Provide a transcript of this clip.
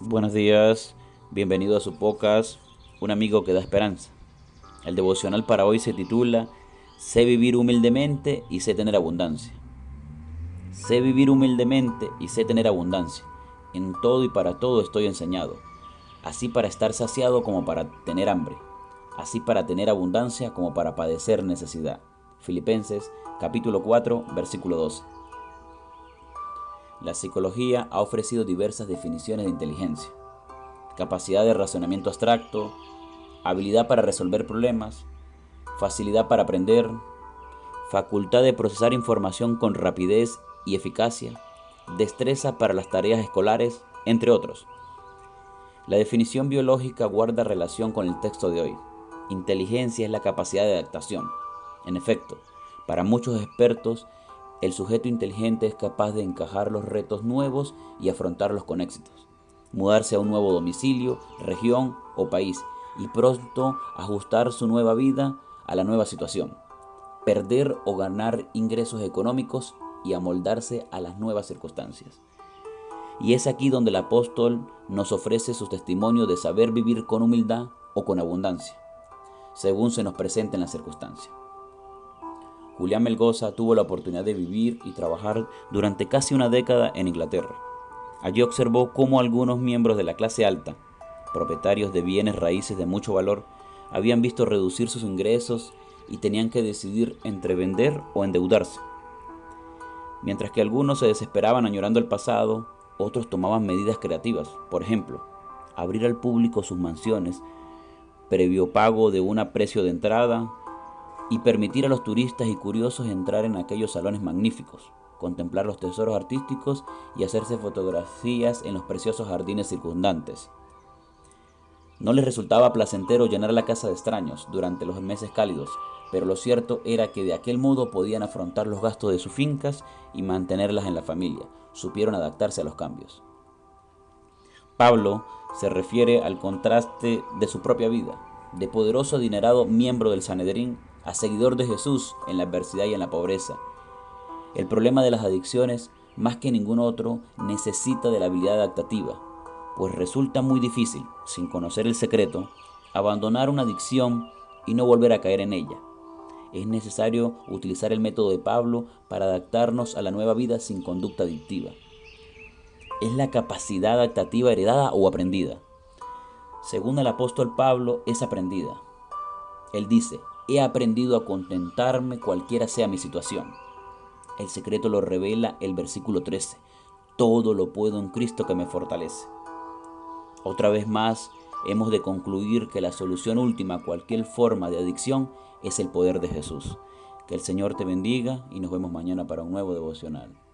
Buenos días, bienvenido a su podcast, un amigo que da esperanza. El devocional para hoy se titula Sé vivir humildemente y sé tener abundancia. Sé vivir humildemente y sé tener abundancia. En todo y para todo estoy enseñado, así para estar saciado como para tener hambre, así para tener abundancia como para padecer necesidad. Filipenses capítulo 4, versículo 12. La psicología ha ofrecido diversas definiciones de inteligencia. Capacidad de razonamiento abstracto, habilidad para resolver problemas, facilidad para aprender, facultad de procesar información con rapidez y eficacia, destreza para las tareas escolares, entre otros. La definición biológica guarda relación con el texto de hoy. Inteligencia es la capacidad de adaptación. En efecto, para muchos expertos, el sujeto inteligente es capaz de encajar los retos nuevos y afrontarlos con éxitos, mudarse a un nuevo domicilio, región o país y pronto ajustar su nueva vida a la nueva situación, perder o ganar ingresos económicos y amoldarse a las nuevas circunstancias. Y es aquí donde el apóstol nos ofrece su testimonio de saber vivir con humildad o con abundancia, según se nos presenta en la circunstancia. Julián Melgoza tuvo la oportunidad de vivir y trabajar durante casi una década en Inglaterra. Allí observó cómo algunos miembros de la clase alta, propietarios de bienes raíces de mucho valor, habían visto reducir sus ingresos y tenían que decidir entre vender o endeudarse. Mientras que algunos se desesperaban añorando el pasado, otros tomaban medidas creativas, por ejemplo, abrir al público sus mansiones, previo pago de un precio de entrada, y permitir a los turistas y curiosos entrar en aquellos salones magníficos, contemplar los tesoros artísticos y hacerse fotografías en los preciosos jardines circundantes. No les resultaba placentero llenar la casa de extraños durante los meses cálidos, pero lo cierto era que de aquel modo podían afrontar los gastos de sus fincas y mantenerlas en la familia. Supieron adaptarse a los cambios. Pablo se refiere al contraste de su propia vida, de poderoso adinerado miembro del Sanedrín a seguidor de Jesús en la adversidad y en la pobreza. El problema de las adicciones, más que ningún otro, necesita de la habilidad adaptativa, pues resulta muy difícil, sin conocer el secreto, abandonar una adicción y no volver a caer en ella. Es necesario utilizar el método de Pablo para adaptarnos a la nueva vida sin conducta adictiva. Es la capacidad adaptativa heredada o aprendida. Según el apóstol Pablo, es aprendida. Él dice, he aprendido a contentarme cualquiera sea mi situación. El secreto lo revela el versículo 13. Todo lo puedo en Cristo que me fortalece. Otra vez más, hemos de concluir que la solución última a cualquier forma de adicción es el poder de Jesús. Que el Señor te bendiga y nos vemos mañana para un nuevo devocional.